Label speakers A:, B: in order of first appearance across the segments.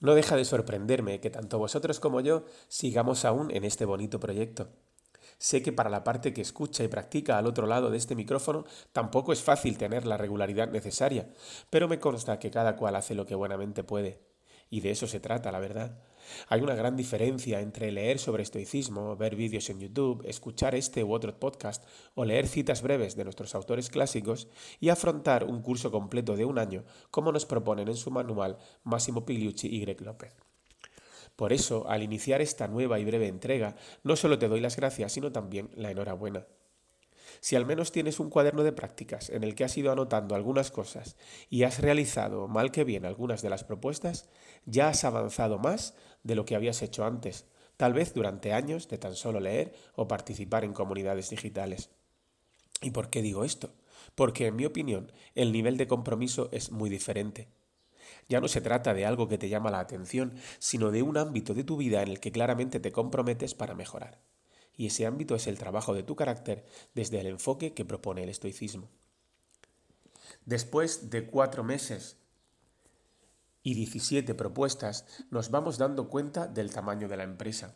A: No deja de sorprenderme que tanto vosotros como yo sigamos aún en este bonito proyecto. Sé que para la parte que escucha y practica al otro lado de este micrófono tampoco es fácil tener la regularidad necesaria, pero me consta que cada cual hace lo que buenamente puede. Y de eso se trata, la verdad. Hay una gran diferencia entre leer sobre estoicismo, ver vídeos en YouTube, escuchar este u otro podcast o leer citas breves de nuestros autores clásicos y afrontar un curso completo de un año, como nos proponen en su manual Massimo Pigliucci y Greg López. Por eso, al iniciar esta nueva y breve entrega, no solo te doy las gracias, sino también la enhorabuena. Si al menos tienes un cuaderno de prácticas en el que has ido anotando algunas cosas y has realizado mal que bien algunas de las propuestas, ya has avanzado más de lo que habías hecho antes, tal vez durante años de tan solo leer o participar en comunidades digitales. ¿Y por qué digo esto? Porque, en mi opinión, el nivel de compromiso es muy diferente. Ya no se trata de algo que te llama la atención, sino de un ámbito de tu vida en el que claramente te comprometes para mejorar. Y ese ámbito es el trabajo de tu carácter desde el enfoque que propone el estoicismo. Después de cuatro meses y 17 propuestas, nos vamos dando cuenta del tamaño de la empresa.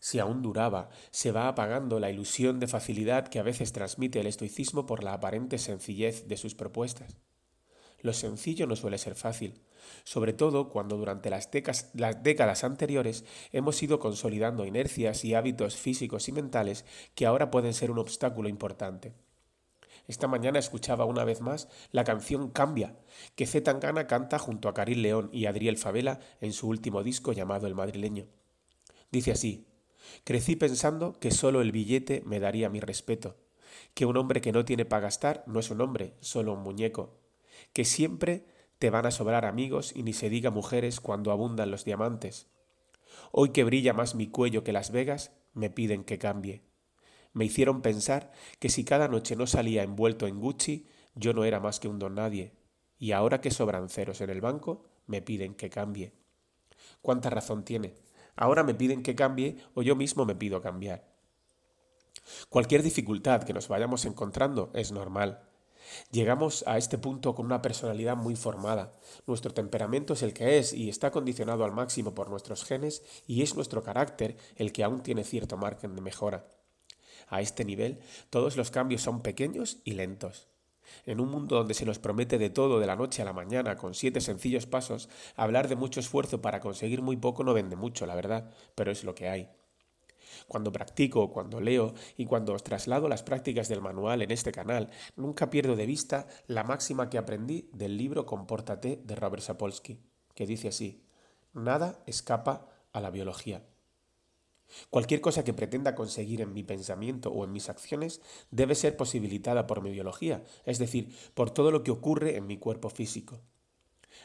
A: Si aún duraba, se va apagando la ilusión de facilidad que a veces transmite el estoicismo por la aparente sencillez de sus propuestas. Lo sencillo no suele ser fácil, sobre todo cuando durante las, décadas anteriores hemos ido consolidando inercias y hábitos físicos y mentales que ahora pueden ser un obstáculo importante. Esta mañana escuchaba una vez más la canción Cambia, que Z Tangana canta junto a Caril León y Adriel Favela en su último disco llamado El Madrileño. Dice así, crecí pensando que solo el billete me daría mi respeto, que un hombre que no tiene para gastar no es un hombre, solo un muñeco, que siempre te van a sobrar amigos y ni se diga mujeres cuando abundan los diamantes. Hoy que brilla más mi cuello que Las Vegas, me piden que cambie. Me hicieron pensar que si cada noche no salía envuelto en Gucci, yo no era más que un don nadie. Y ahora que sobran ceros en el banco, me piden que cambie. ¿Cuánta razón tiene? Ahora me piden que cambie o yo mismo me pido cambiar. Cualquier dificultad que nos vayamos encontrando es normal. Llegamos a este punto con una personalidad muy formada. Nuestro temperamento es el que es y está condicionado al máximo por nuestros genes y es nuestro carácter el que aún tiene cierto margen de mejora. A este nivel, todos los cambios son pequeños y lentos. En un mundo donde se nos promete de todo de la noche a la mañana con siete sencillos pasos, hablar de mucho esfuerzo para conseguir muy poco no vende mucho, la verdad, pero es lo que hay. Cuando practico, cuando leo y cuando os traslado las prácticas del manual en este canal, nunca pierdo de vista la máxima que aprendí del libro Compórtate de Robert Sapolsky, que dice así, nada escapa a la biología. Cualquier cosa que pretenda conseguir en mi pensamiento o en mis acciones debe ser posibilitada por mi biología, es decir, por todo lo que ocurre en mi cuerpo físico.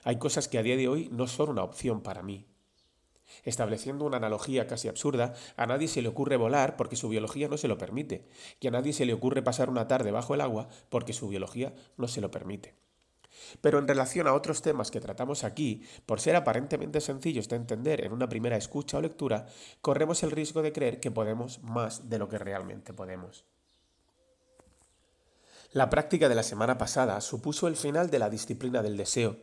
A: Hay cosas que a día de hoy no son una opción para mí, Estableciendo una analogía casi absurda, a nadie se le ocurre volar porque su biología no se lo permite, y a nadie se le ocurre pasar una tarde bajo el agua porque su biología no se lo permite. Pero en relación a otros temas que tratamos aquí, por ser aparentemente sencillos de entender en una primera escucha o lectura, corremos el riesgo de creer que podemos más de lo que realmente podemos. La práctica de la semana pasada supuso el final de la disciplina del deseo,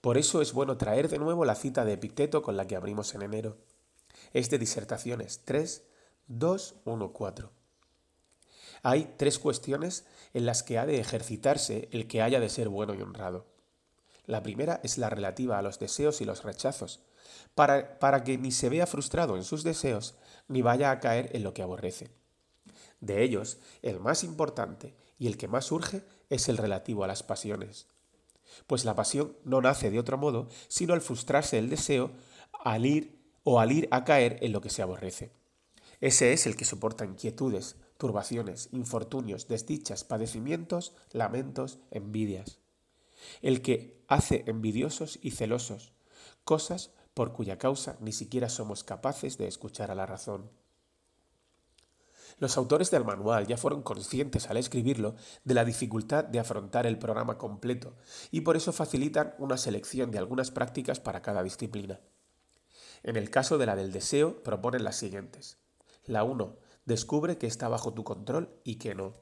A: por eso es bueno traer de nuevo la cita de Epicteto con la que abrimos en enero. Es de disertaciones 3, 2, 1, 4. Hay tres cuestiones en las que ha de ejercitarse el que haya de ser bueno y honrado. La primera es la relativa a los deseos y los rechazos, para, para que ni se vea frustrado en sus deseos ni vaya a caer en lo que aborrece. De ellos, el más importante y el que más surge es el relativo a las pasiones pues la pasión no nace de otro modo, sino al frustrarse el deseo, al ir o al ir a caer en lo que se aborrece. Ese es el que soporta inquietudes, turbaciones, infortunios, desdichas, padecimientos, lamentos, envidias. El que hace envidiosos y celosos, cosas por cuya causa ni siquiera somos capaces de escuchar a la razón. Los autores del manual ya fueron conscientes al escribirlo de la dificultad de afrontar el programa completo y por eso facilitan una selección de algunas prácticas para cada disciplina. En el caso de la del deseo proponen las siguientes. La 1. Descubre que está bajo tu control y que no.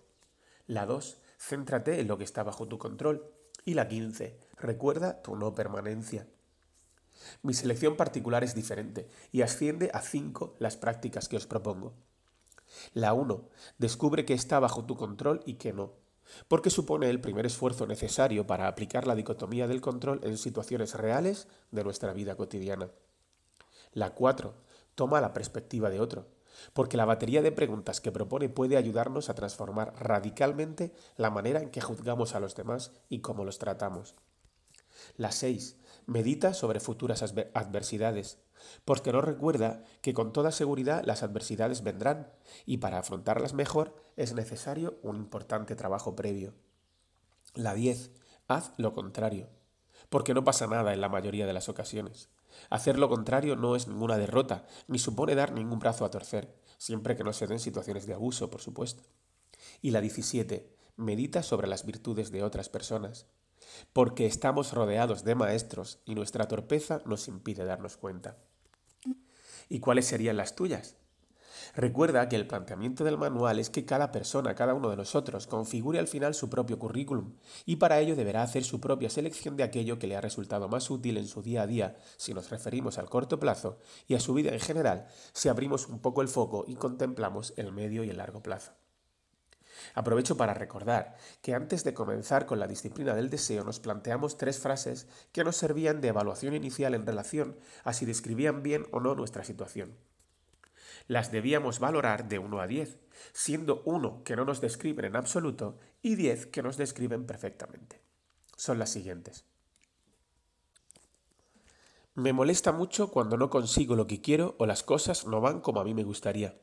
A: La 2. Céntrate en lo que está bajo tu control. Y la 15. Recuerda tu no permanencia. Mi selección particular es diferente y asciende a 5 las prácticas que os propongo. La 1. Descubre que está bajo tu control y que no, porque supone el primer esfuerzo necesario para aplicar la dicotomía del control en situaciones reales de nuestra vida cotidiana. La 4. Toma la perspectiva de otro, porque la batería de preguntas que propone puede ayudarnos a transformar radicalmente la manera en que juzgamos a los demás y cómo los tratamos. La 6. Medita sobre futuras adversidades, porque no recuerda que con toda seguridad las adversidades vendrán y para afrontarlas mejor es necesario un importante trabajo previo. La 10. Haz lo contrario, porque no pasa nada en la mayoría de las ocasiones. Hacer lo contrario no es ninguna derrota, ni supone dar ningún brazo a torcer, siempre que no se den situaciones de abuso, por supuesto. Y la 17. Medita sobre las virtudes de otras personas, porque estamos rodeados de maestros y nuestra torpeza nos impide darnos cuenta. ¿Y cuáles serían las tuyas? Recuerda que el planteamiento del manual es que cada persona, cada uno de nosotros, configure al final su propio currículum y para ello deberá hacer su propia selección de aquello que le ha resultado más útil en su día a día si nos referimos al corto plazo y a su vida en general si abrimos un poco el foco y contemplamos el medio y el largo plazo. Aprovecho para recordar que antes de comenzar con la disciplina del deseo nos planteamos tres frases que nos servían de evaluación inicial en relación a si describían bien o no nuestra situación. Las debíamos valorar de 1 a 10, siendo 1 que no nos describen en absoluto y 10 que nos describen perfectamente. Son las siguientes. Me molesta mucho cuando no consigo lo que quiero o las cosas no van como a mí me gustaría.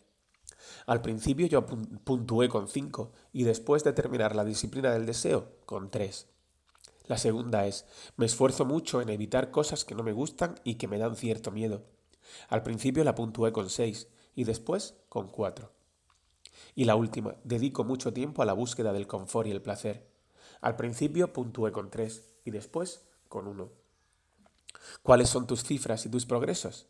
A: Al principio yo puntué con 5 y después de terminar la disciplina del deseo con 3. La segunda es, me esfuerzo mucho en evitar cosas que no me gustan y que me dan cierto miedo. Al principio la puntué con 6 y después con 4. Y la última, dedico mucho tiempo a la búsqueda del confort y el placer. Al principio puntué con 3 y después con 1. ¿Cuáles son tus cifras y tus progresos?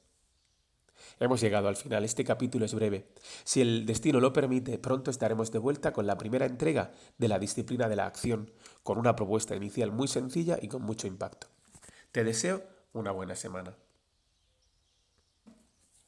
A: Hemos llegado al final, este capítulo es breve. Si el destino lo permite, pronto estaremos de vuelta con la primera entrega de la disciplina de la acción, con una propuesta inicial muy sencilla y con mucho impacto. Te deseo una buena semana.